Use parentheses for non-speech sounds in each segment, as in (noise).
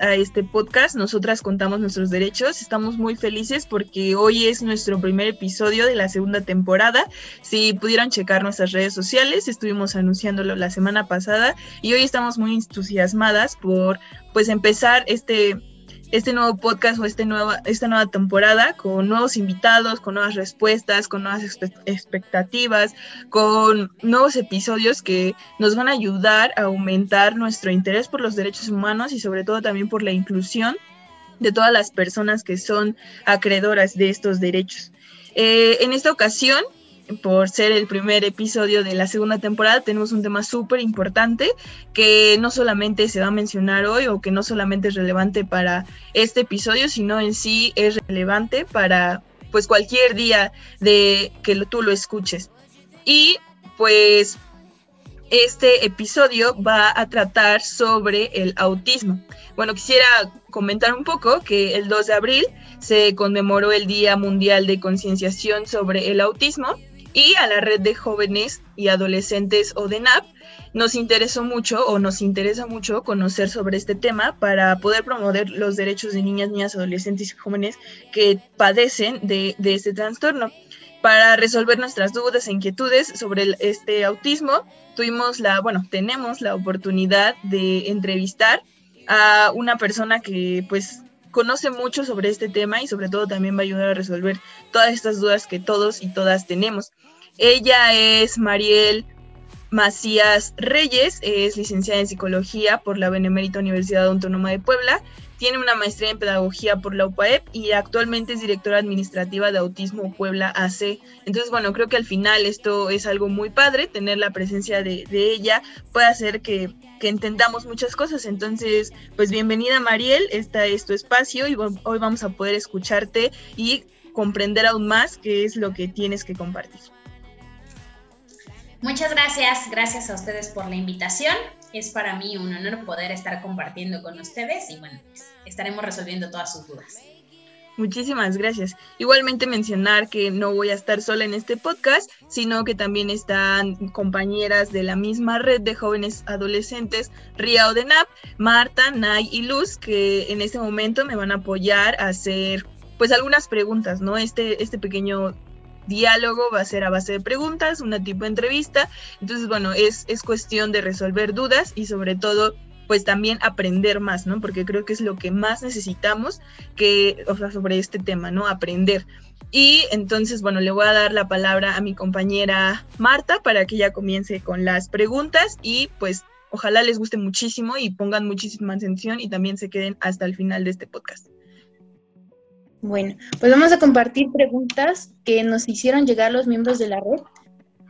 a este podcast. Nosotras contamos nuestros derechos. Estamos muy felices porque hoy es nuestro primer episodio de la segunda temporada. Si pudieran checar nuestras redes sociales, estuvimos anunciándolo la semana pasada y hoy estamos muy entusiasmadas por pues empezar este este nuevo podcast o este nueva, esta nueva temporada con nuevos invitados, con nuevas respuestas, con nuevas expe- expectativas, con nuevos episodios que nos van a ayudar a aumentar nuestro interés por los derechos humanos y sobre todo también por la inclusión de todas las personas que son acreedoras de estos derechos. Eh, en esta ocasión, por ser el primer episodio de la segunda temporada, tenemos un tema súper importante que no solamente se va a mencionar hoy o que no solamente es relevante para este episodio, sino en sí es relevante para pues cualquier día de que lo- tú lo escuches. Y pues este episodio va a tratar sobre el autismo. Bueno, quisiera comentar un poco que el 2 de abril se conmemoró el Día Mundial de Concienciación sobre el Autismo y a la red de jóvenes y adolescentes ODENAP nos interesó mucho o nos interesa mucho conocer sobre este tema para poder promover los derechos de niñas, niñas, adolescentes y jóvenes que padecen de, de este trastorno. Para resolver nuestras dudas e inquietudes sobre este autismo, tuvimos la, bueno, tenemos la oportunidad de entrevistar a una persona que pues conoce mucho sobre este tema y sobre todo también va a ayudar a resolver todas estas dudas que todos y todas tenemos. Ella es Mariel Macías Reyes, es licenciada en psicología por la Benemérita Universidad Autónoma de Puebla, tiene una maestría en pedagogía por la UPAEP y actualmente es directora administrativa de Autismo Puebla AC. Entonces, bueno, creo que al final esto es algo muy padre, tener la presencia de, de ella puede hacer que, que entendamos muchas cosas. Entonces, pues bienvenida Mariel, esta es tu espacio y hoy vamos a poder escucharte y comprender aún más qué es lo que tienes que compartir. Muchas gracias, gracias a ustedes por la invitación. Es para mí un honor poder estar compartiendo con ustedes y bueno, pues, estaremos resolviendo todas sus dudas. Muchísimas gracias. Igualmente mencionar que no voy a estar sola en este podcast, sino que también están compañeras de la misma red de jóvenes adolescentes, Ria Odenap, Marta, Nay y Luz, que en este momento me van a apoyar a hacer pues algunas preguntas, ¿no? Este, este pequeño diálogo va a ser a base de preguntas, una tipo de entrevista. Entonces, bueno, es, es cuestión de resolver dudas y sobre todo pues también aprender más, ¿no? Porque creo que es lo que más necesitamos que, o sea, sobre este tema, ¿no? Aprender. Y entonces, bueno, le voy a dar la palabra a mi compañera Marta para que ella comience con las preguntas y pues ojalá les guste muchísimo y pongan muchísima atención y también se queden hasta el final de este podcast. Bueno, pues vamos a compartir preguntas que nos hicieron llegar los miembros de la red.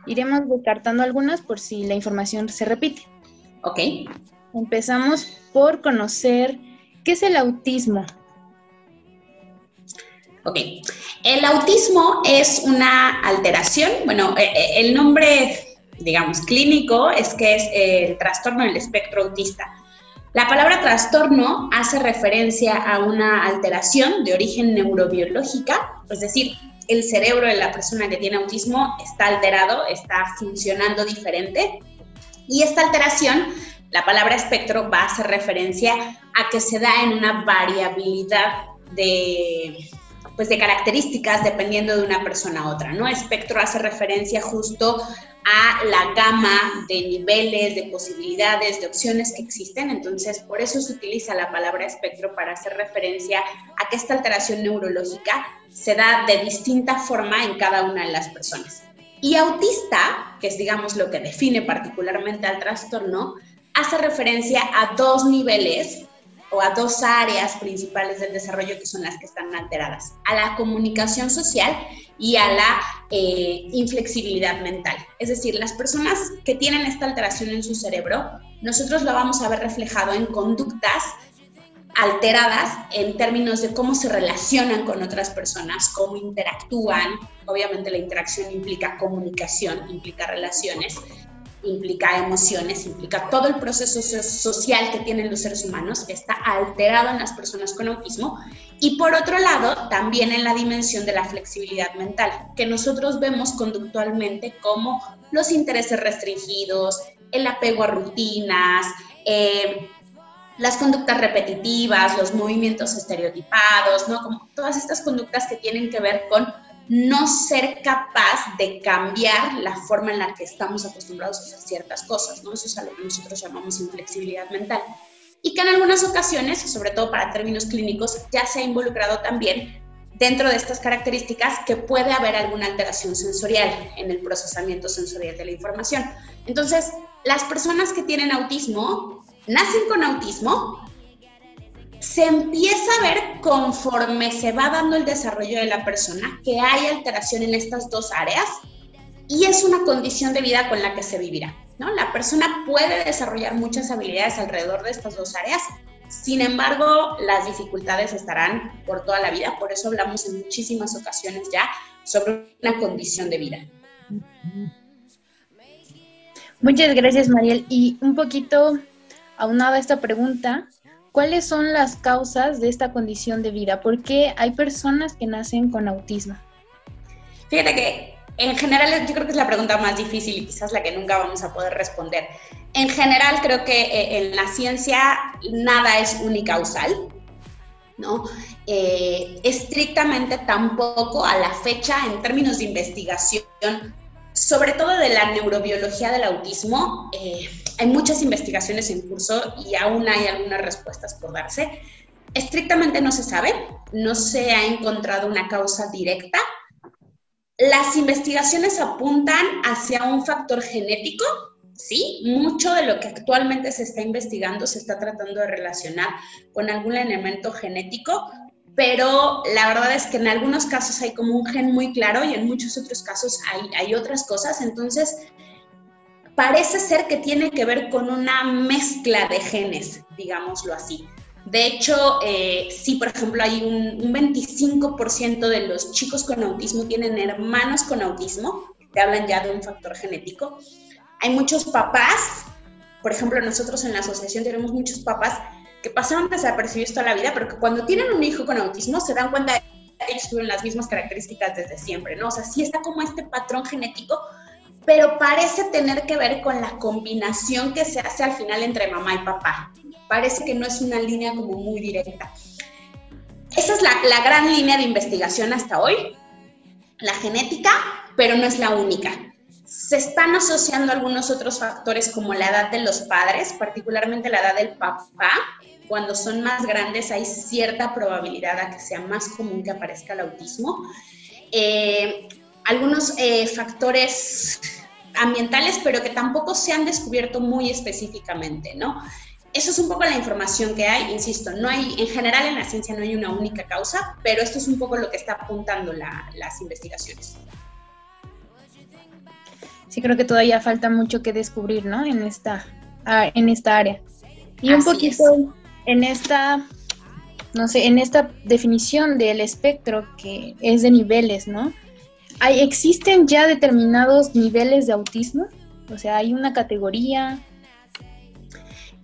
Iremos descartando algunas por si la información se repite. Ok, Empezamos por conocer qué es el autismo. ok. El autismo es una alteración, bueno, eh, eh, el nombre, digamos, clínico es que es el trastorno del espectro autista. La palabra trastorno hace referencia a una alteración de origen neurobiológica, es decir, el cerebro de la persona que tiene autismo está alterado, está funcionando diferente. Y esta alteración, la palabra espectro va a hacer referencia a que se da en una variabilidad de, pues de características dependiendo de una persona a otra, ¿no? Espectro hace referencia justo a la gama de niveles, de posibilidades, de opciones que existen. Entonces, por eso se utiliza la palabra espectro para hacer referencia a que esta alteración neurológica se da de distinta forma en cada una de las personas. Y autista, que es digamos lo que define particularmente al trastorno, hace referencia a dos niveles o a dos áreas principales del desarrollo que son las que están alteradas, a la comunicación social y a la eh, inflexibilidad mental. Es decir, las personas que tienen esta alteración en su cerebro, nosotros lo vamos a ver reflejado en conductas alteradas en términos de cómo se relacionan con otras personas, cómo interactúan. Obviamente la interacción implica comunicación, implica relaciones, implica emociones, implica todo el proceso social que tienen los seres humanos, está alterado en las personas con autismo. Y por otro lado, también en la dimensión de la flexibilidad mental, que nosotros vemos conductualmente como los intereses restringidos, el apego a rutinas, eh, las conductas repetitivas, los movimientos estereotipados, ¿no? Como todas estas conductas que tienen que ver con no ser capaz de cambiar la forma en la que estamos acostumbrados a hacer ciertas cosas, ¿no? Eso es a lo que nosotros llamamos inflexibilidad mental. Y que en algunas ocasiones, sobre todo para términos clínicos, ya se ha involucrado también dentro de estas características que puede haber alguna alteración sensorial en el procesamiento sensorial de la información. Entonces, las personas que tienen autismo nacen con autismo, se empieza a ver conforme se va dando el desarrollo de la persona que hay alteración en estas dos áreas y es una condición de vida con la que se vivirá. ¿no? La persona puede desarrollar muchas habilidades alrededor de estas dos áreas, sin embargo, las dificultades estarán por toda la vida, por eso hablamos en muchísimas ocasiones ya sobre una condición de vida. Muchas gracias, Mariel. Y un poquito aunada a esta pregunta, ¿cuáles son las causas de esta condición de vida? ¿Por qué hay personas que nacen con autismo? Fíjate que en general yo creo que es la pregunta más difícil y quizás la que nunca vamos a poder responder. En general creo que eh, en la ciencia nada es unicausal, ¿no? Eh, estrictamente tampoco a la fecha en términos de investigación, sobre todo de la neurobiología del autismo, eh, hay muchas investigaciones en curso y aún hay algunas respuestas por darse. Estrictamente no se sabe, no se ha encontrado una causa directa. Las investigaciones apuntan hacia un factor genético, sí, mucho de lo que actualmente se está investigando se está tratando de relacionar con algún elemento genético, pero la verdad es que en algunos casos hay como un gen muy claro y en muchos otros casos hay, hay otras cosas, entonces parece ser que tiene que ver con una mezcla de genes, digámoslo así. De hecho, eh, sí, por ejemplo, hay un, 25% de los chicos con autismo tienen hermanos con autismo, que hablan ya de un factor genético. Hay muchos papás, por ejemplo, nosotros en la asociación tenemos muchos papás que pasaron desapercibidos toda la vida, pero que cuando tienen un hijo con autismo se dan cuenta de que ellos tuvieron las mismas características desde siempre, ¿no? O sea, sí está como este patrón genético, pero parece tener que ver con la combinación que se hace al final entre mamá y papá. Parece que no es una línea como muy directa. Esa es la, gran línea de investigación hasta hoy, la genética, pero no es la única. Se están asociando algunos otros factores como la edad de los padres, particularmente la edad del papá. Cuando son más grandes hay cierta probabilidad a que sea más común que aparezca el autismo. Eh, algunos eh, factores ambientales, pero que tampoco se han descubierto muy específicamente, ¿no? Eso es un poco la información que hay, insisto, no hay, en general en la ciencia no hay una única causa, pero esto es un poco lo que está apuntando las investigaciones. Sí, creo que todavía falta mucho que descubrir, ¿no? En esta, en esta área. Y un poquito en esta, no sé, en esta definición del espectro que es de niveles, ¿no? ¿Hay, ¿Existen ya determinados niveles de autismo? O sea, ¿hay una categoría?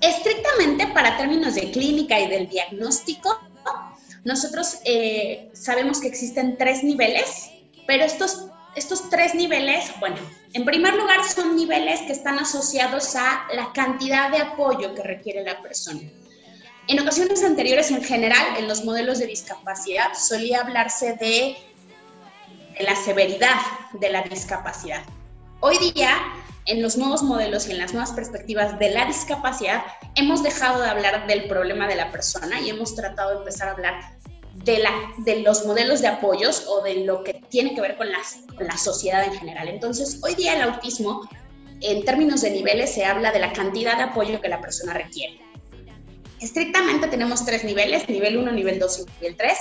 Estrictamente para términos de clínica y del diagnóstico, nosotros eh, sabemos que existen tres niveles, pero estos, estos tres niveles, bueno, en primer lugar son niveles que están asociados a la cantidad de apoyo que requiere la persona. En ocasiones anteriores, en general, en los modelos de discapacidad, solía hablarse de la severidad de la discapacidad. Hoy día, en los nuevos modelos y en las nuevas perspectivas de la discapacidad, hemos dejado de hablar del problema de la persona y hemos tratado de empezar a hablar de, la, de los modelos de apoyos o de lo que tiene que ver con, con la sociedad en general. Entonces, hoy día el autismo, en términos de niveles, se habla de la cantidad de apoyo que la persona requiere. Estrictamente tenemos tres niveles, nivel 1, nivel 2 y nivel 3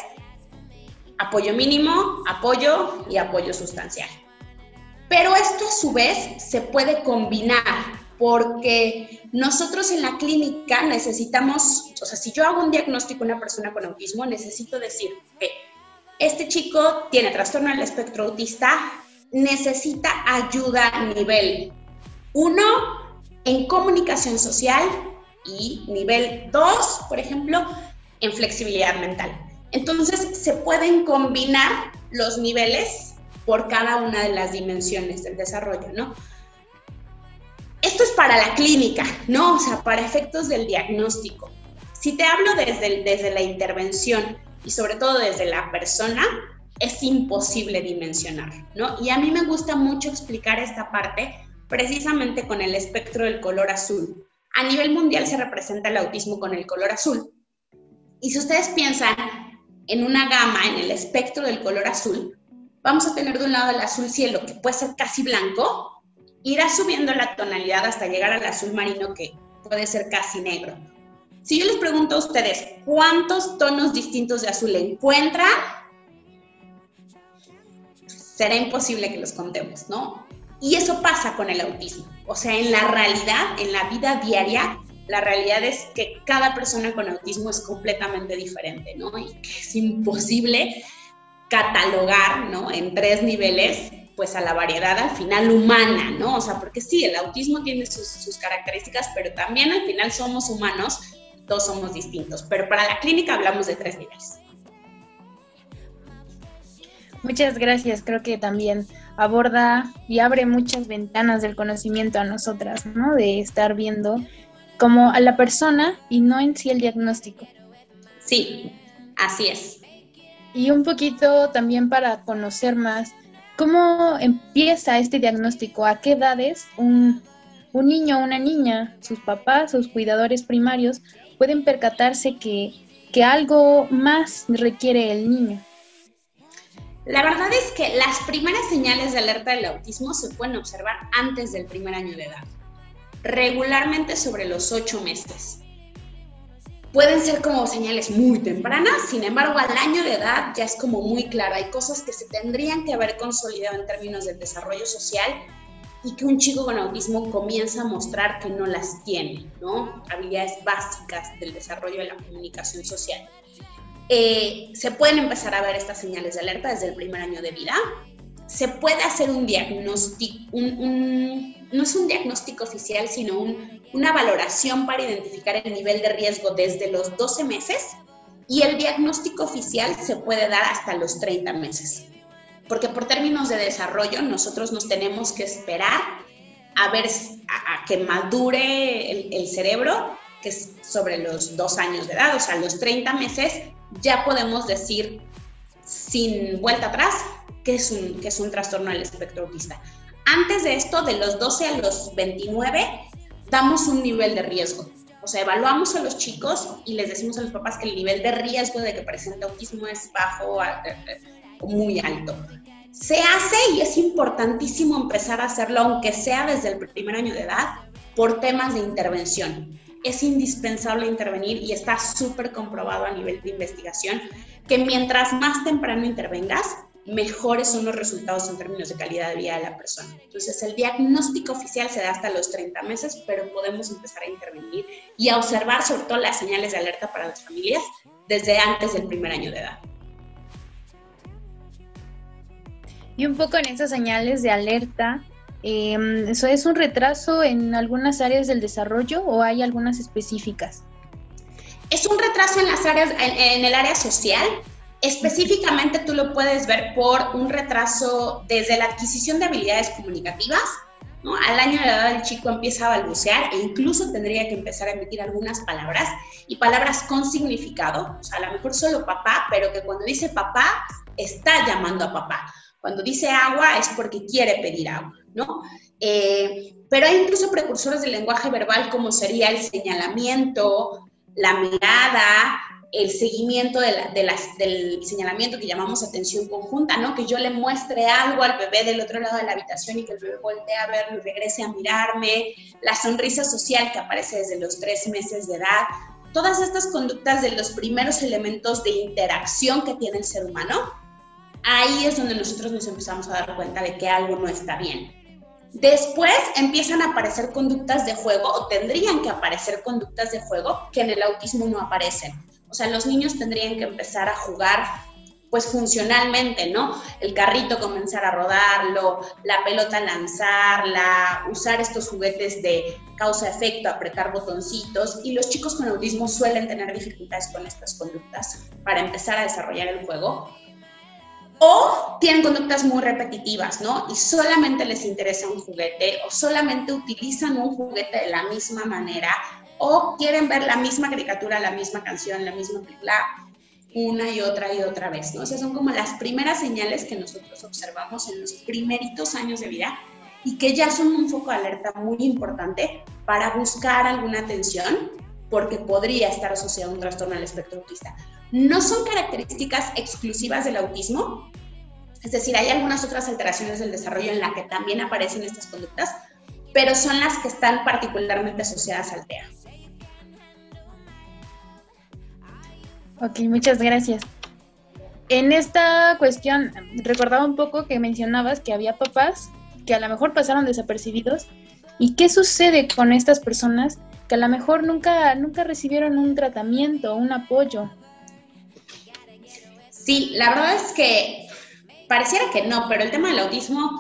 apoyo mínimo, apoyo y apoyo sustancial. Pero esto a su vez se puede combinar porque nosotros en la clínica necesitamos, o sea, si yo hago un diagnóstico a una persona con autismo, necesito decir que este chico tiene trastorno del espectro autista, necesita ayuda a nivel 1 en comunicación social y nivel 2, por ejemplo, en flexibilidad mental. Entonces, se pueden combinar los niveles por cada una de las dimensiones del desarrollo, ¿no? Esto es para la clínica, ¿no? O sea, para efectos del diagnóstico. Si te hablo desde, desde la intervención y sobre todo desde la persona, es imposible dimensionar, ¿no? Y a mí me gusta mucho explicar esta parte precisamente con el espectro del color azul. A nivel mundial se representa el autismo con el color azul. Y si ustedes piensan en una gama, en el espectro del color azul, vamos a tener de un lado el azul cielo, que puede ser casi blanco, irá subiendo la tonalidad hasta llegar al azul marino que puede ser casi negro. Si yo les pregunto a ustedes cuántos tonos distintos de azul encuentra, será imposible que los contemos, ¿no? Y eso pasa con el autismo. O sea, en la realidad, en la vida diaria, la realidad es que cada persona con autismo es completamente diferente, ¿no? Y que es imposible catalogar, ¿no? En tres niveles pues a la variedad al final humana, ¿no? O sea, porque sí, el autismo tiene sus, características, pero también al final somos humanos, todos somos distintos. Pero para la clínica hablamos de tres niveles. Muchas gracias, creo que también aborda y abre muchas ventanas del conocimiento a nosotras, ¿no? De estar viendo como a la persona y no en sí el diagnóstico. Sí, así es. Y un poquito también para conocer más ¿Cómo empieza este diagnóstico? ¿A qué edades un, niño o una niña, sus papás, sus cuidadores primarios, pueden percatarse que, que algo más requiere el niño? La verdad es que las primeras señales de alerta del autismo se pueden observar antes del primer año de edad, regularmente sobre los ocho meses pueden ser como señales muy tempranas, sin embargo al año de edad ya es como muy claro, hay cosas que se tendrían que haber consolidado en términos del desarrollo social y que un chico con autismo comienza a mostrar que no las tiene, ¿no? Habilidades básicas del desarrollo de la comunicación social. Eh, se pueden empezar a ver estas señales de alerta desde el primer año de vida. Se puede hacer un diagnóstico, un no es un diagnóstico oficial, sino una valoración para identificar el nivel de riesgo desde los 12 meses y el diagnóstico oficial se puede dar hasta los 30 meses. Porque por términos de desarrollo nosotros nos tenemos que esperar a ver a, que madure el, el, cerebro, que es sobre los dos años de edad, o sea, a los 30 meses ya podemos decir sin vuelta atrás que es un, que es un trastorno del espectro autista. Antes de esto, de los 12 a los 29, damos un nivel de riesgo. O sea, evaluamos a los chicos y les decimos a los papás que el nivel de riesgo de que presente autismo es bajo o muy alto. Se hace y es importantísimo empezar a hacerlo, aunque sea desde el primer año de edad, por temas de intervención. Es indispensable intervenir y está súper comprobado a nivel de investigación que mientras más temprano intervengas, mejores son los resultados en términos de calidad de vida de la persona. Entonces, el diagnóstico oficial se da hasta los 30 meses, pero podemos empezar a intervenir y a observar sobre todo las señales de alerta para las familias desde antes del primer año de edad. Y un poco en esas señales de alerta, em, ¿eso es un retraso en algunas áreas del desarrollo o hay algunas específicas? Es un retraso en las áreas, en el área social, Específicamente tú lo puedes ver por un retraso desde la adquisición de habilidades comunicativas. Al año de edad el chico empieza a balbucear e incluso tendría que empezar a emitir algunas palabras y palabras con significado. O sea, a lo mejor solo papá, pero que cuando dice papá está llamando a papá. Cuando dice agua es porque quiere pedir agua, ¿no? Eh, pero hay incluso precursores del lenguaje verbal como sería el señalamiento, la mirada, el seguimiento de del señalamiento que llamamos atención conjunta, ¿no? Que yo le muestre algo al bebé del otro lado de la habitación y que el bebé voltee a verlo y regrese a mirarme, la sonrisa social que aparece desde los tres meses de edad, todas estas conductas de los primeros elementos de interacción que tiene el ser humano, ahí es donde nosotros nos empezamos a dar cuenta de que algo no está bien. Después empiezan a aparecer conductas de juego o tendrían que aparecer conductas de juego que en el autismo no aparecen. O sea, los niños tendrían que empezar a jugar pues funcionalmente, ¿no? El carrito comenzar a rodarlo, la pelota lanzarla, usar estos juguetes de causa-efecto, apretar botoncitos, y los chicos con autismo suelen tener dificultades con estas conductas para empezar a desarrollar el juego. O tienen conductas muy repetitivas, ¿no? Y solamente les interesa un juguete o solamente utilizan un juguete de la misma manera o quieren ver la misma caricatura, la misma canción, la misma película una y otra y otra vez, ¿no? O sea, son como las primeras señales que nosotros observamos en los primeritos años de vida y que ya son un foco de alerta muy importante para buscar alguna atención porque podría estar asociado a un trastorno al espectro autista. No son características exclusivas del autismo, es decir, hay algunas otras alteraciones del desarrollo en las que también aparecen estas conductas, pero son las que están particularmente asociadas al TEA. Ok, muchas gracias. En esta cuestión, recordaba un poco que mencionabas que había papás que a lo mejor pasaron desapercibidos. ¿Y qué sucede con estas personas que a lo mejor nunca, nunca recibieron un tratamiento, un apoyo? Sí, la verdad es que pareciera que no, pero el tema del autismo,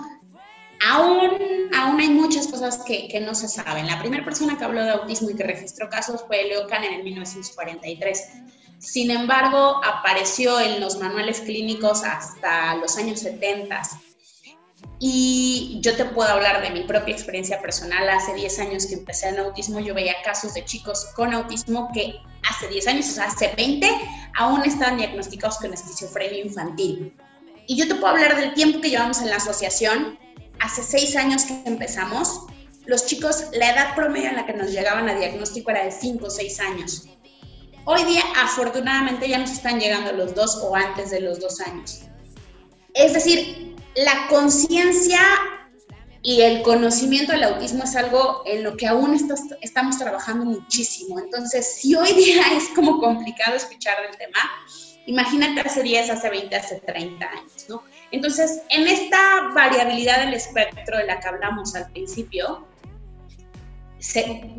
aún, aún hay muchas cosas que, que no se saben. La primera persona que habló de autismo y que registró casos fue Leo Kahn en 1943 sin embargo, apareció en los manuales clínicos hasta los años 70. Y yo te puedo hablar de mi propia experiencia personal. Hace 10 años que empecé en autismo, yo veía casos de chicos con autismo que hace 10 años, o sea, hace 20, aún estaban diagnosticados con esquizofrenia infantil. Y yo te puedo hablar del tiempo que llevamos en la asociación. Hace 6 años que empezamos, los chicos, la edad promedio en la que nos llegaban a diagnóstico era de 5 o 6 años. Hoy día, afortunadamente, ya nos están llegando los dos o antes de los dos años. Es decir, la conciencia y el conocimiento del autismo es algo en lo que aún estamos trabajando muchísimo. Entonces, si hoy día (laughs) es como complicado escuchar del tema, imagínate hace 10, hace 20, hace 30 años, ¿no? Entonces, en esta variabilidad del espectro de la que hablamos al principio,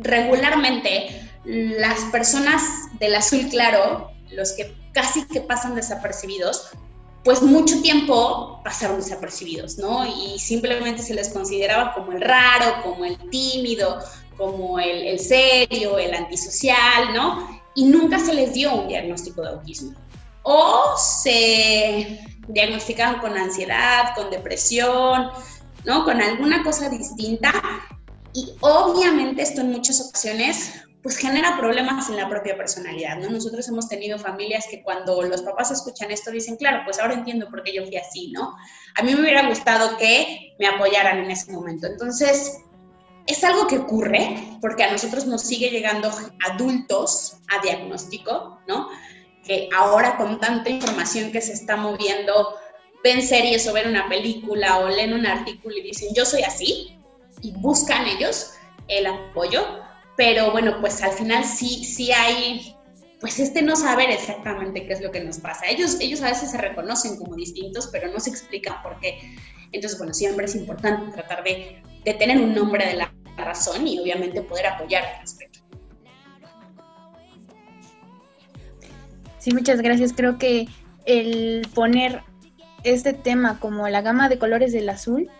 regularmente las personas del azul claro, los que casi que pasan desapercibidos, pues mucho tiempo pasaron desapercibidos, ¿no? Y simplemente se les consideraba como el raro, como el tímido, como el, el serio, el antisocial, ¿no? Y nunca se les dio un diagnóstico de autismo. O se diagnosticaban con ansiedad, con depresión, ¿no? Con alguna cosa distinta. Y obviamente esto en muchas ocasiones pues genera problemas en la propia personalidad, ¿no? Nosotros hemos tenido familias que cuando los papás escuchan esto dicen, claro, pues ahora entiendo por qué yo fui así, ¿no? A mí me hubiera gustado que me apoyaran en ese momento. Entonces, es algo que ocurre porque a nosotros nos sigue llegando adultos a diagnóstico, ¿no? Que ahora con tanta información que se está moviendo, ven series o ven una película o leen un artículo y dicen, yo soy así, y buscan ellos el apoyo pero bueno, pues al final sí, sí hay, pues este no saber exactamente qué es lo que nos pasa. Ellos, ellos a veces se reconocen como distintos, pero no se explican por qué. Entonces, bueno, siempre es importante tratar de, de tener un nombre de la razón y obviamente poder apoyar al respecto. Sí, muchas gracias. Creo que el poner este tema como la gama de colores del azul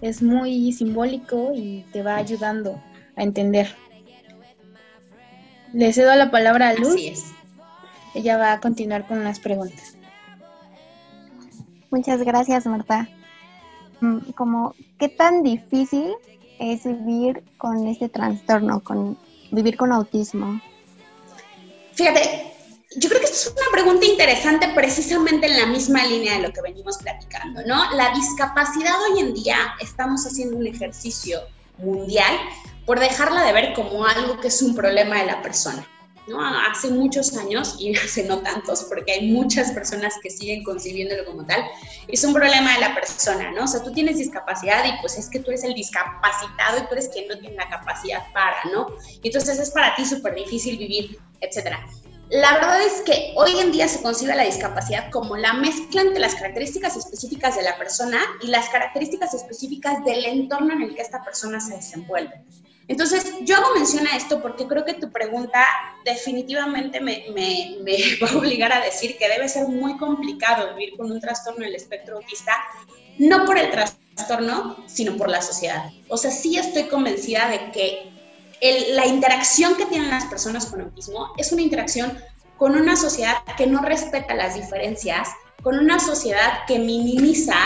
es muy simbólico y te va ayudando a entender le cedo la palabra a Luz. Así es. Ella va a continuar con unas preguntas. Muchas gracias, Marta. Mm, como, ¿qué tan difícil es vivir con este trastorno, con vivir con autismo? Fíjate, yo creo que esta es una pregunta interesante precisamente en la misma línea de lo que venimos platicando, ¿no? La discapacidad hoy en día estamos haciendo un ejercicio mundial por dejarla de ver como algo que es un problema de la persona. ¿no? Hace muchos años, y (laughs) hace no tantos, porque hay muchas personas que siguen concibiéndolo como tal, es un problema de la persona, ¿no? O sea, tú tienes discapacidad y pues es que tú eres el discapacitado y tú eres quien no tiene la capacidad para, ¿no? Y entonces es para ti súper difícil vivir, etcétera. La verdad es que hoy en día se concibe la discapacidad como la mezcla entre las características específicas de la persona y las características específicas del entorno en el que esta persona se desenvuelve. Entonces, yo hago mención a esto porque creo que tu pregunta definitivamente me, me, me, (laughs) va a obligar a decir que debe ser muy complicado vivir con un trastorno del espectro autista, no por el trastorno, sino por la sociedad. O sea, sí estoy convencida de que el, la interacción que tienen las personas con autismo es una interacción con una sociedad que no respeta las diferencias, con una sociedad que minimiza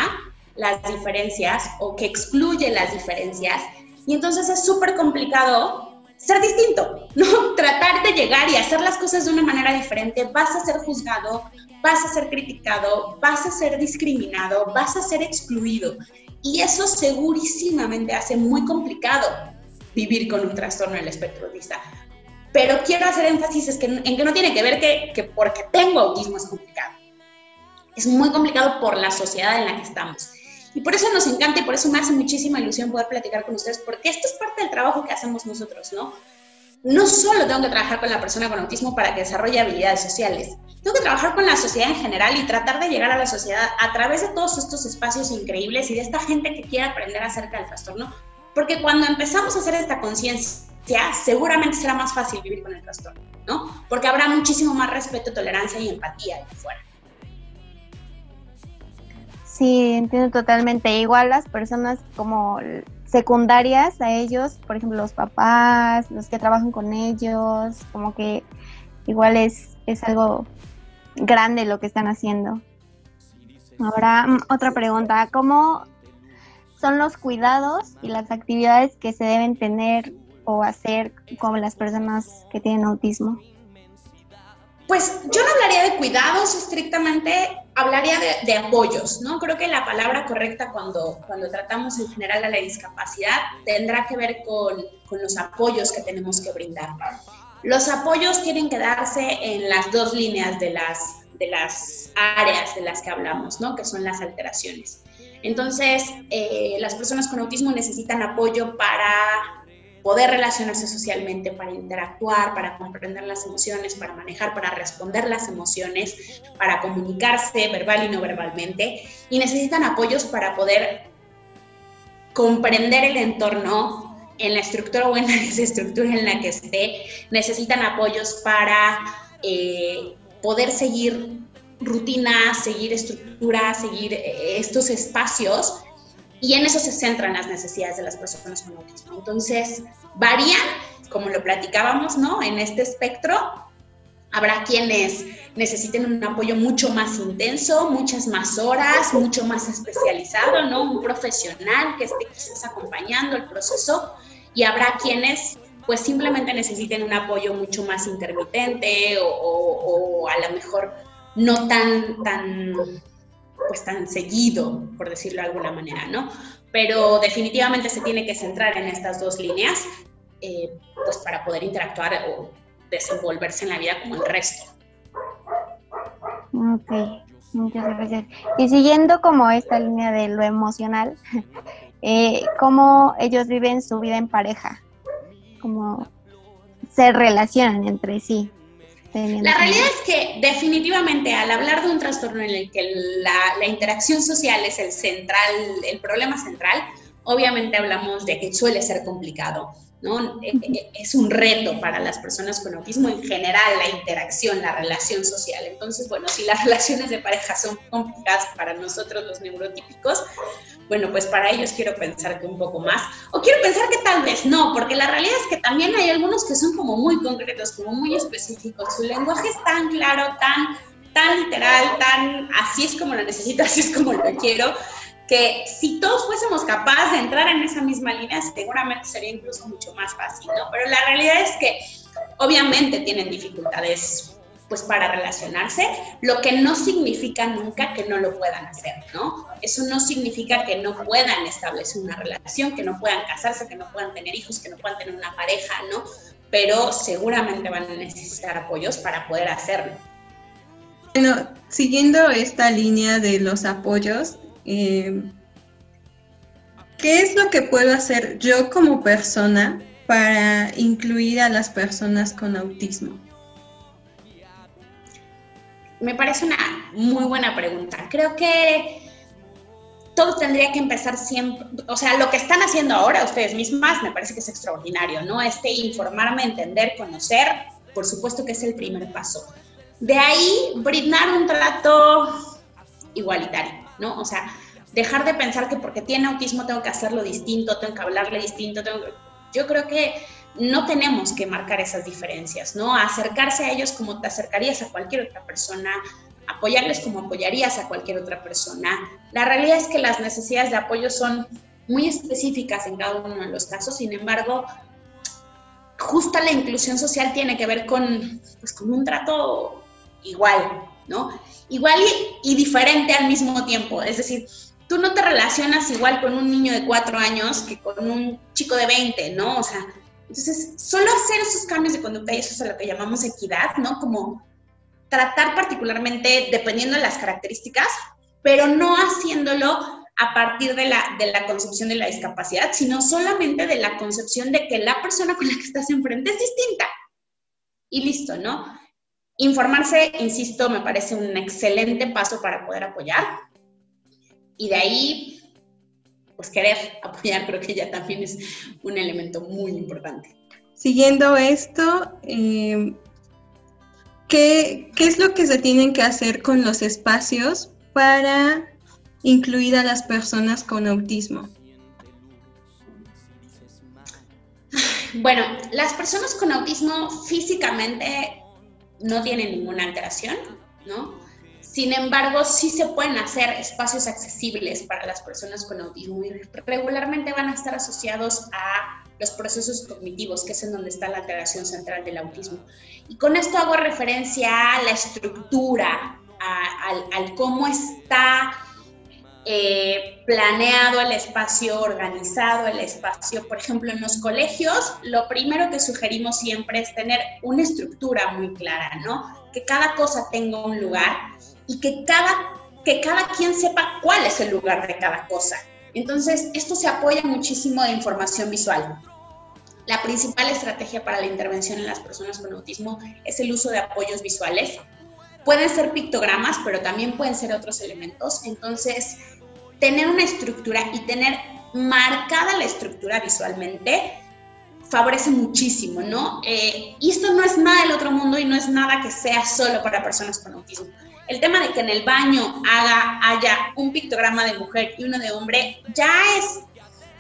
las diferencias o que excluye las diferencias. Y entonces es súper complicado ser distinto, ¿no? (laughs) Tratar de llegar y hacer las cosas de una manera diferente, vas a ser juzgado, vas a ser criticado, vas a ser discriminado, vas a ser excluido. Y eso segurísimamente hace muy complicado vivir con un trastorno del espectro autista. Pero quiero hacer énfasis es que, en que no tiene que ver que, que porque tengo autismo es complicado. Es muy complicado por la sociedad en la que estamos. Y por eso nos encanta y por eso me hace muchísima ilusión poder platicar con ustedes, porque esto es parte del trabajo que hacemos nosotros, ¿no? No solo tengo que trabajar con la persona con autismo para que desarrolle habilidades sociales, tengo que trabajar con la sociedad en general y tratar de llegar a la sociedad a través de todos estos espacios increíbles y de esta gente que quiere aprender acerca del trastorno, porque cuando empezamos a hacer esta conciencia, seguramente será más fácil vivir con el trastorno, ¿no? Porque habrá muchísimo más respeto, tolerancia y empatía ahí fuera. Sí, entiendo totalmente. Igual las personas como secundarias a ellos, por ejemplo, los papás, los que trabajan con ellos, como que igual es, es algo grande lo que están haciendo. Ahora, mm, otra pregunta, ¿cómo son los cuidados y las actividades que se deben tener o hacer con las personas que tienen autismo? Pues yo no hablaría de cuidados estrictamente, hablaría de, de, apoyos, ¿no? Creo que la palabra correcta cuando, cuando tratamos en general a la discapacidad tendrá que ver con, con los apoyos que tenemos que brindar. Los apoyos tienen que darse en las dos líneas de las, de las áreas de las que hablamos, ¿no? Que son las alteraciones. Entonces, eh, las personas con autismo necesitan apoyo para poder relacionarse socialmente, para interactuar, para comprender las emociones, para manejar, para responder las emociones, para comunicarse verbal y no verbalmente, y necesitan apoyos para poder comprender el entorno en la estructura o en la (laughs) desestructura en la que esté, necesitan apoyos para eh, poder seguir rutinas, seguir estructuras, seguir eh, estos espacios y en eso se centran las necesidades de las personas con autismo. Entonces, varían, como lo platicábamos, ¿no? En este espectro, habrá quienes necesiten un apoyo mucho más intenso, muchas más horas, mucho más especializado, ¿no? Un profesional que esté quizás acompañando el proceso y habrá quienes pues simplemente necesiten un apoyo mucho más intermitente o, o, a lo mejor no tan, tan, pues tan seguido, por decirlo de alguna manera, ¿no? Pero definitivamente se tiene que centrar en estas dos líneas, eh, pues para poder interactuar o desenvolverse en la vida como el resto. Ok, muchas gracias. Y siguiendo como esta línea de lo emocional, (laughs) eh, ¿cómo ellos viven su vida en pareja? ¿Cómo se relacionan entre sí? La realidad es que definitivamente al hablar de un trastorno en el que la, la, interacción social es el central, el problema central, obviamente hablamos de que suele ser complicado, ¿no? E, e, es un reto para las personas con autismo en general la interacción, la relación social. Entonces, bueno, si las (laughs) relaciones de pareja son complicadas para nosotros los neurotípicos, bueno, pues para ellos quiero pensar que un poco más, o quiero pensar que tal vez no, porque la realidad es que también hay algunos que son como muy concretos, como muy específicos, su lenguaje es tan claro, tan, tan literal, tan así es como lo necesito, (laughs) así es como lo quiero, que si todos fuésemos capaces de entrar en esa misma línea, seguramente sería incluso mucho más fácil, ¿no? Pero la realidad es que obviamente tienen dificultades pues para relacionarse, lo que no significa nunca que no lo puedan hacer, ¿no? Eso no significa que no puedan establecer una relación, que no puedan casarse, que no puedan tener hijos, que no puedan tener una pareja, ¿no? Pero seguramente van a necesitar apoyos para poder hacerlo. Bueno, siguiendo esta línea de los apoyos, eh, ¿qué es lo que puedo hacer yo como persona para incluir a las personas con autismo? me parece una muy buena pregunta. Creo que todo tendría que empezar siempre, o sea, lo que están haciendo ahora ustedes mismas me parece que es extraordinario, ¿no? Este informarme, entender, conocer, por supuesto que es el primer paso. De ahí, brindar un trato igualitario, ¿no? O sea, dejar de pensar que porque tiene autismo tengo que hacerlo distinto, tengo que hablarle distinto, yo creo que no tenemos que marcar esas diferencias, ¿no? Acercarse a ellos como te acercarías a cualquier otra persona, apoyarles como apoyarías a cualquier otra persona. La realidad es que las necesidades de apoyo son muy específicas en cada uno de los casos, sin embargo, justa la inclusión social tiene que ver con, pues, con un trato igual, ¿no? Igual y, y diferente al mismo tiempo, es decir, tú no te relacionas igual con un niño de cuatro años que con un chico de 20, ¿no? O sea, entonces, solo hacer esos cambios de conducta, y eso es lo que llamamos equidad, ¿no? Como tratar particularmente dependiendo de las características, pero no haciéndolo a partir de la, de la concepción de la discapacidad, sino solamente de la concepción de que la persona con la que estás enfrente es distinta. Y listo, ¿no? Informarse, insisto, me parece un excelente paso para poder apoyar. Y de ahí pues querer apoyar creo que ya también es un elemento muy importante. Siguiendo esto, eh, ¿qué, ¿qué es lo que se tienen que hacer con los espacios para incluir a las personas con autismo? Bueno, las personas con autismo físicamente no tienen ninguna alteración, ¿no? Sin embargo, sí se pueden hacer espacios accesibles para las personas con autismo y regularmente van a estar asociados a los procesos cognitivos, que es en donde está la alteración central del autismo. Y con esto hago referencia a la estructura, al, cómo está eh, planeado el espacio, organizado el espacio. Por ejemplo, en los colegios, lo primero que sugerimos siempre es tener una estructura muy clara, ¿no? Que cada cosa tenga un lugar y que cada, que cada quien sepa cuál es el lugar de cada cosa. Entonces, esto se apoya muchísimo de información visual. La principal estrategia para la intervención en las personas con autismo es el uso de apoyos visuales. Pueden ser pictogramas, pero también pueden ser otros elementos. Entonces, tener una estructura y tener marcada la estructura visualmente favorece muchísimo, ¿no? Eh, y esto no es nada del otro mundo y no es nada que sea solo para personas con autismo. El tema de que en el baño haga, haya un pictograma de mujer y uno de hombre ya es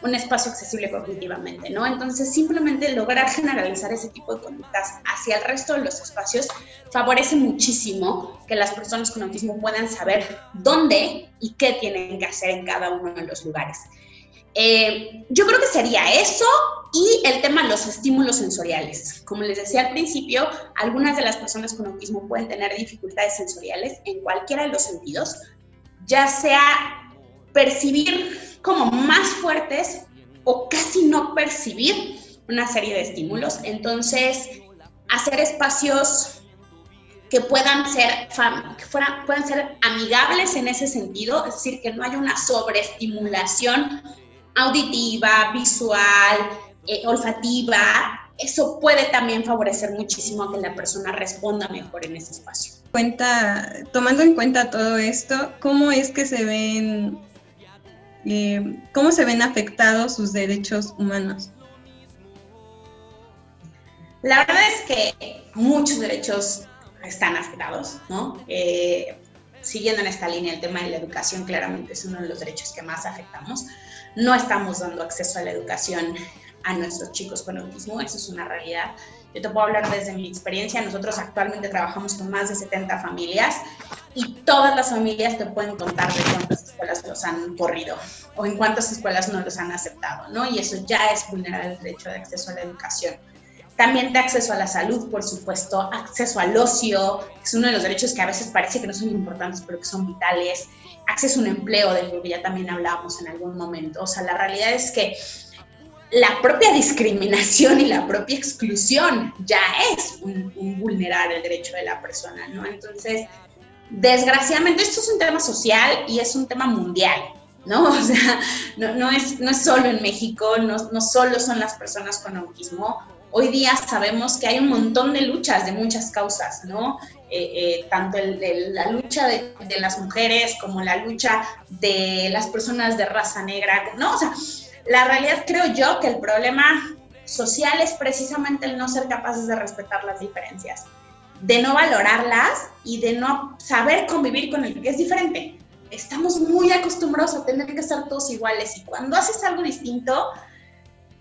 un espacio accesible cognitivamente, ¿no? Entonces, simplemente lograr generalizar ese tipo de conductas hacia el resto de los espacios favorece muchísimo que las personas con autismo puedan saber dónde y qué tienen que hacer en cada uno de los lugares. Eh, yo creo que sería eso y el tema de los estímulos sensoriales. Como les decía al principio, algunas de las personas con autismo pueden tener dificultades sensoriales en cualquiera de los sentidos, ya sea percibir como más fuertes o casi no percibir una serie de estímulos. Entonces, hacer espacios que puedan ser, que puedan ser amigables en ese sentido, es decir, que no haya una sobreestimulación auditiva, visual, eh, olfativa, eso puede también favorecer muchísimo a que la persona responda mejor en ese espacio. Cuenta, tomando en cuenta todo esto, ¿cómo es que se ven, eh, cómo se ven afectados sus derechos humanos? La verdad es que muchos derechos están afectados, ¿no? Eh, siguiendo en esta línea, el tema de la educación claramente es uno de los derechos que más afectamos. No estamos dando acceso a la educación a nuestros chicos con autismo, eso es una realidad. Yo te puedo hablar desde mi experiencia, nosotros actualmente trabajamos con más de 70 familias y todas las familias te pueden contar de cuántas escuelas los han corrido o en cuántas escuelas no los han aceptado, ¿no? Y eso ya es vulnerar el derecho de acceso a la educación. También de acceso a la salud, por supuesto, acceso al ocio, que es uno de los derechos que a veces parece que no son importantes, pero que son vitales. Acceso a un empleo, del que ya también hablábamos en algún momento. O sea, la realidad es que la propia discriminación y la propia exclusión ya es un, vulnerar el derecho de la persona, ¿no? Entonces, desgraciadamente esto es un tema social y es un tema mundial, ¿no? (laughs) O sea, no, es, no es solo en México, no, no solo son las personas con autismo. Hoy día sabemos que hay un montón de luchas de muchas causas, ¿no? eh, eh, tanto la lucha de, de las mujeres como la lucha de las personas de raza negra, ¿no? O sea, la realidad creo yo que el problema social es precisamente el no ser capaces de respetar las diferencias, de no valorarlas y de no saber convivir con el que es diferente. Estamos muy acostumbrados a tener que ser todos iguales y cuando haces algo distinto,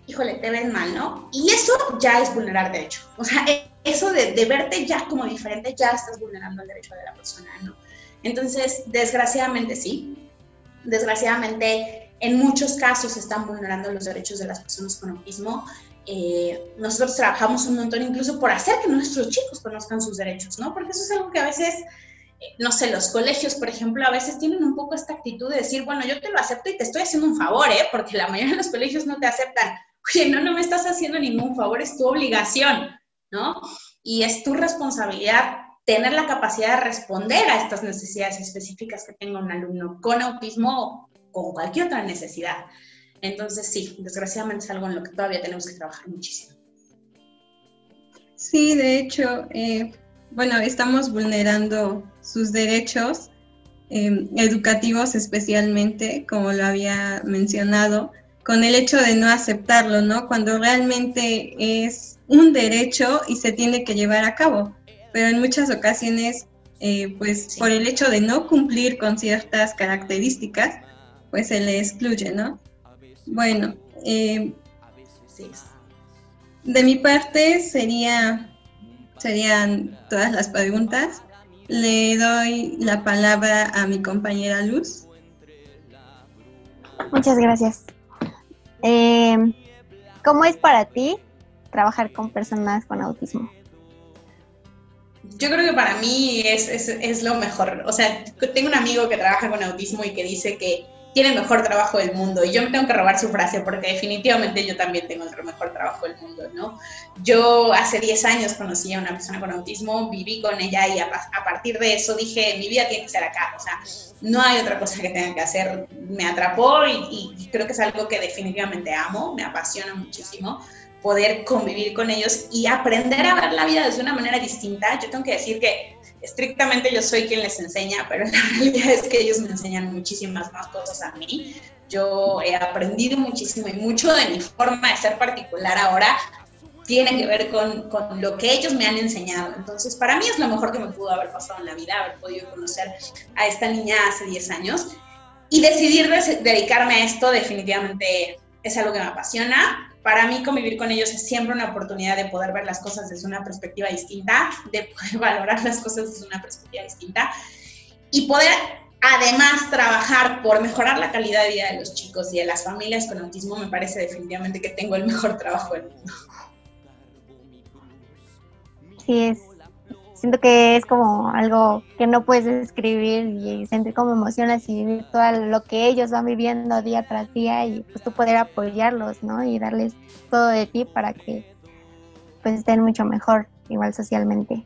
híjole, te ves mal, ¿no? Y eso ya es vulnerar derecho. O sea, e- eso de, verte ya como diferente, ya estás vulnerando el derecho de la persona, ¿no? Entonces, desgraciadamente sí. Desgraciadamente, en muchos casos están vulnerando los derechos de las personas con autismo. Eh, nosotros trabajamos un montón incluso por hacer que nuestros chicos conozcan sus derechos, ¿no? Porque eso es algo que a veces, eh, no sé, los colegios, por ejemplo, a veces tienen un poco esta actitud de decir, bueno, yo te lo acepto y te estoy haciendo un favor, ¿eh? Porque la mayoría de los colegios no te aceptan. Oye, no, no me estás haciendo ningún favor, es tu obligación, ¿no? Y es tu responsabilidad tener la capacidad de responder a estas necesidades específicas que tenga un alumno con autismo o con cualquier otra necesidad. Entonces, sí, desgraciadamente es algo en lo que todavía tenemos que trabajar muchísimo. Sí, de hecho, eh, bueno, estamos vulnerando sus derechos eh, educativos especialmente, como lo había mencionado, con el hecho de no aceptarlo, ¿no? Cuando realmente es un derecho y se tiene que llevar a cabo. Pero en muchas ocasiones, eh, pues Sí. por el hecho de no cumplir con ciertas características, pues se le excluye, ¿no? Bueno, eh, de mi parte sería, serían todas las preguntas. Le doy la palabra a mi compañera Luz. Muchas gracias. Eh, ¿Cómo es para ti trabajar con personas con autismo? Yo creo que para mí es, es, es lo mejor. O sea, tengo un amigo que trabaja con autismo y que dice que tiene el mejor trabajo del mundo. Y yo me tengo que robar su frase porque definitivamente yo también tengo el mejor trabajo del mundo, ¿no? Yo hace 10 años conocí a una persona con autismo, viví con ella y a, a partir de eso dije, mi vida tiene que ser acá. O sea, no hay otra cosa que tenga que hacer. Me atrapó y, y creo que es algo que definitivamente amo, me apasiona muchísimo poder convivir con ellos y aprender a ver la vida desde una manera distinta. Yo tengo que decir que estrictamente yo soy quien les enseña, pero (laughs) la realidad es que ellos me enseñan muchísimas más cosas a mí. Yo he aprendido muchísimo y mucho de mi forma de ser particular ahora tiene que ver con, con, lo que ellos me han enseñado. Entonces, para mí es lo mejor que me pudo haber pasado en la vida, haber podido conocer a esta niña hace 10 años y decidir dedicarme a esto definitivamente es algo que me apasiona para mí convivir con ellos es siempre una oportunidad de poder ver las cosas desde una perspectiva distinta, de poder (laughs) valorar las cosas desde una perspectiva distinta y poder además trabajar por mejorar la calidad de vida de los chicos y de las familias con autismo, me parece definitivamente que tengo el mejor trabajo del mundo. Sí, es, siento que es como algo que no puedes describir y sentir como emociones y vivir todo lo que ellos van viviendo día tras día y pues tú poder apoyarlos, ¿no? Y darles todo de ti para que pues estén mucho mejor igual socialmente.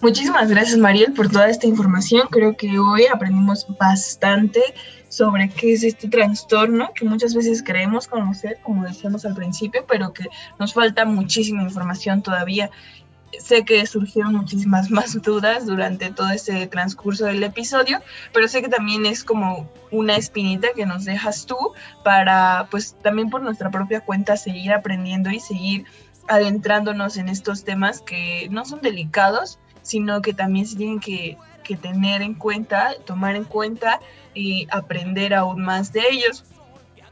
Muchísimas gracias Mariel por toda esta información. Creo que hoy aprendimos bastante sobre qué es este trastorno que muchas veces creemos conocer, como decíamos al principio, pero que nos falta muchísima información todavía sé que surgieron muchísimas (laughs) más dudas durante todo ese transcurso del episodio, pero sé que también es como una espinita que nos dejas tú para, pues también por nuestra propia cuenta, seguir aprendiendo y seguir adentrándonos en estos temas que no son delicados, sino que también se tienen que, que tener en cuenta, tomar en cuenta y aprender aún más de ellos.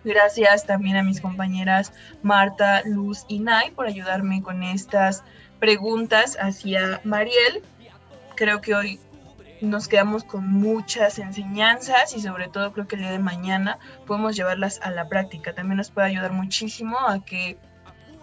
Gracias también a mis compañeras Marta, Luz y Nay por ayudarme con estas preguntas hacia Mariel. Creo que hoy nos quedamos con muchas enseñanzas y sobre todo creo que el día de mañana podemos llevarlas a la práctica. También nos puede ayudar muchísimo a que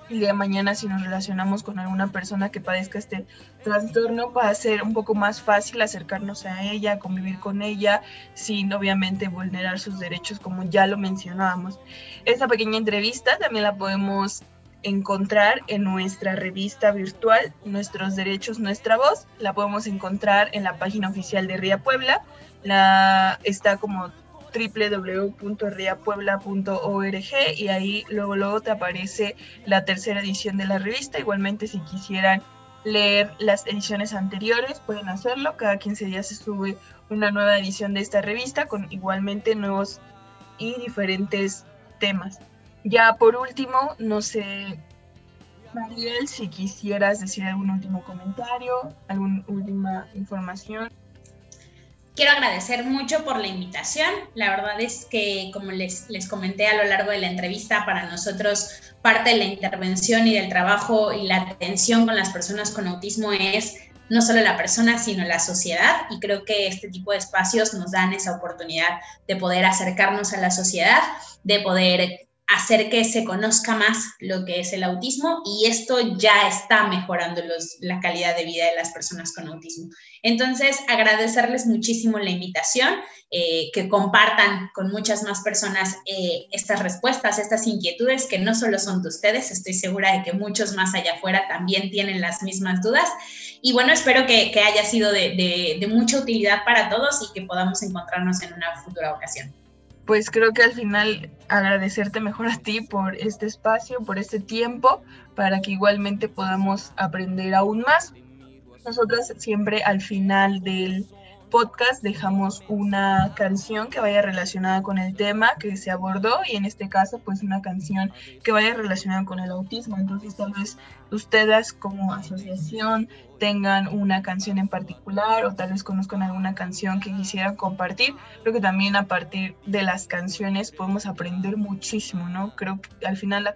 el día de mañana si nos relacionamos con alguna persona que padezca este trastorno va a ser un poco más fácil acercarnos a ella, convivir con ella, sin obviamente vulnerar sus derechos como ya lo mencionábamos. Esta pequeña entrevista también la podemos encontrar en nuestra revista virtual Nuestros Derechos, Nuestra Voz. La podemos encontrar en la página oficial de RIA Puebla. La, está como www.riapuebla.org y ahí luego, luego te aparece la tercera edición de la revista. Igualmente si quisieran leer las ediciones anteriores, pueden hacerlo. Cada 15 días se sube una nueva edición de esta revista con igualmente nuevos y diferentes temas. Ya por último, no sé, Mariel, si quisieras decir algún último comentario, alguna última información. Quiero agradecer mucho por la invitación. La verdad es que, como les, les comenté a lo largo de la entrevista, para nosotros parte de la intervención y del trabajo y la atención con las personas con autismo es no solo la persona, sino la sociedad. Y creo que este tipo de espacios nos dan esa oportunidad de poder acercarnos a la sociedad, de poder hacer que se conozca más lo que es el autismo y esto ya está mejorando la calidad de vida de las personas con autismo. Entonces, agradecerles muchísimo la invitación, eh, que compartan con muchas más personas eh, estas respuestas, estas inquietudes que no solo son de ustedes, estoy segura de que muchos más allá afuera también tienen las mismas dudas. Y bueno, espero que, haya sido de mucha utilidad para todos y que podamos encontrarnos en una futura ocasión pues creo que al final agradecerte mejor a ti por este espacio, por este tiempo, para que igualmente podamos aprender aún más. Nosotras siempre al final del podcast dejamos una canción que vaya relacionada con el tema que se abordó y en este caso pues una canción que vaya relacionada con el autismo. Entonces tal vez ustedes como asociación tengan una canción en particular o tal vez conozcan alguna canción que quisieran compartir. Creo que también a partir de las canciones podemos aprender muchísimo, ¿no? Creo que al final la,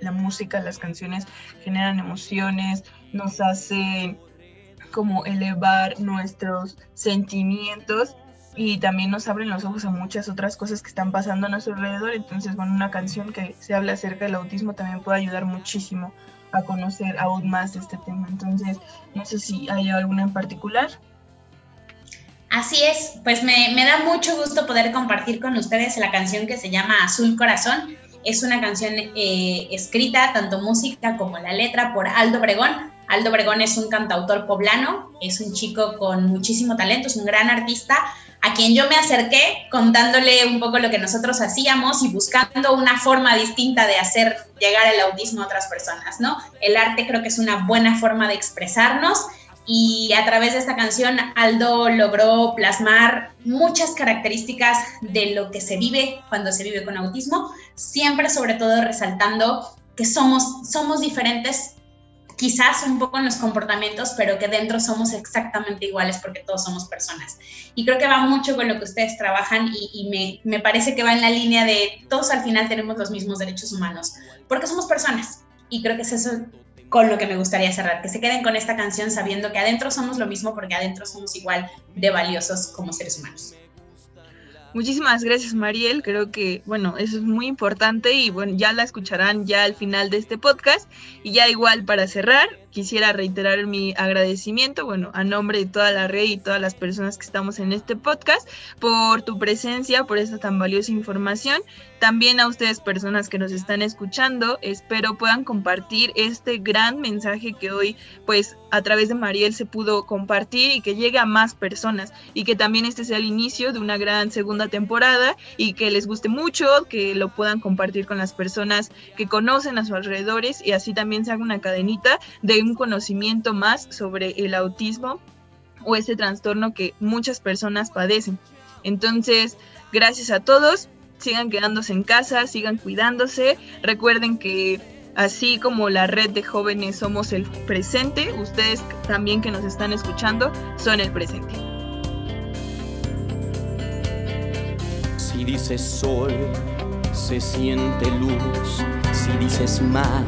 la música, las canciones generan emociones, nos hacen como elevar nuestros sentimientos y también nos abren los ojos a muchas otras cosas que están pasando a nuestro alrededor. Entonces, bueno, una canción que se habla acerca del autismo también puede ayudar muchísimo a conocer aún más este tema. Entonces, no sé si hay alguna en particular. Así es, pues me, me, da mucho gusto poder compartir con ustedes la canción que se llama Azul Corazón. Es una canción eh, escrita, tanto música como la letra, por Aldo Bregón. Aldo Obregón es un cantautor poblano, es un chico con muchísimo talento, es un gran artista a quien yo me acerqué contándole un poco lo que nosotros hacíamos y buscando una forma distinta de hacer llegar el autismo a otras personas, ¿no? El arte creo que es una buena forma de expresarnos y a través de esta canción Aldo logró plasmar muchas características de lo que se vive cuando se vive con autismo, siempre sobre todo resaltando que somos, somos diferentes quizás un poco en los comportamientos, pero que dentro somos exactamente iguales porque todos somos personas. Y creo que va mucho con lo que ustedes trabajan y, me, me, parece que va en la línea de todos al final tenemos los mismos derechos humanos, porque somos personas. Y creo que es eso con lo que me gustaría cerrar, que se queden con esta canción sabiendo que adentro somos lo mismo porque adentro somos igual de valiosos como seres humanos. Muchísimas gracias, Mariel. Creo que, bueno, eso es muy importante y bueno, ya la escucharán ya al final de este podcast. Y ya igual para cerrar, quisiera reiterar mi agradecimiento, bueno, a nombre de toda la red y todas las personas que estamos en este podcast, por tu presencia, por esta tan valiosa información. También a ustedes, personas que nos están escuchando, espero puedan compartir este gran mensaje que hoy, pues, a través de Mariel se pudo compartir y que llegue a más personas y que también este sea el inicio de una gran segunda temporada y que les guste mucho, que lo puedan compartir con las personas que conocen a sus alrededores y así también se haga una cadenita de un conocimiento más sobre el autismo o ese trastorno que muchas personas padecen. Entonces, gracias a todos, sigan quedándose en casa, sigan cuidándose, recuerden que así como la red de jóvenes somos el presente, ustedes también que nos están escuchando son el presente. Si dices sol, se siente luz, si dices mar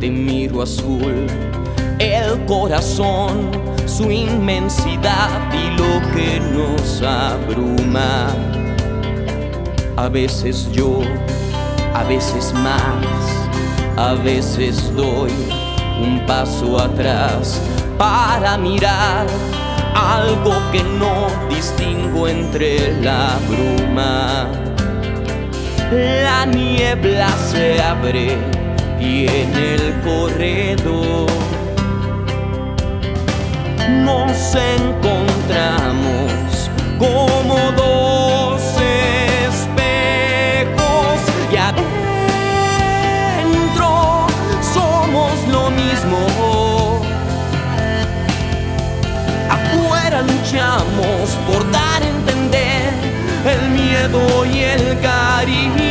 te miro azul, el corazón, su inmensidad y lo que nos abruma. A veces yo, a veces más, a veces doy un paso atrás para mirar algo que no distingo entre la bruma. La niebla se abre y en el corredor nos encontramos como dos espejos y adentro somos lo mismo. Afuera luchamos por dar a entender el miedo y el cariño.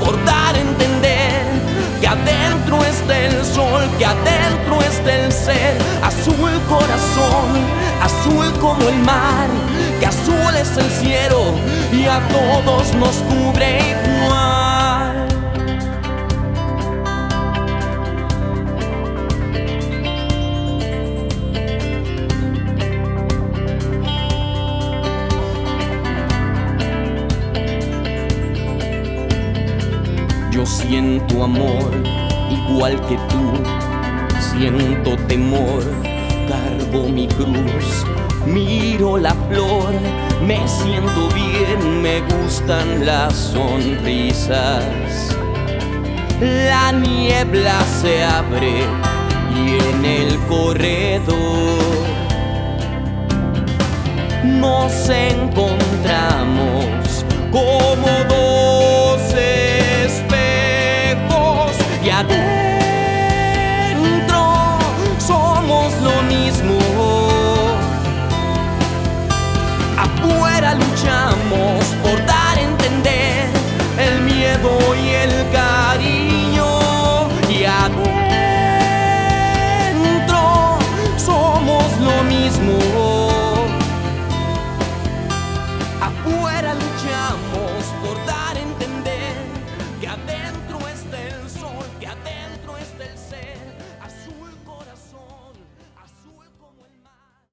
Por dar a entender que adentro está el sol, que adentro está el ser, azul corazón, azul como el mar, que azul es el cielo y a todos nos cubre igual. Siento amor igual que tú, siento temor, cargo mi cruz, miro la flor, me siento bien, me gustan las sonrisas. La niebla se abre y en el corredor nos encontramos como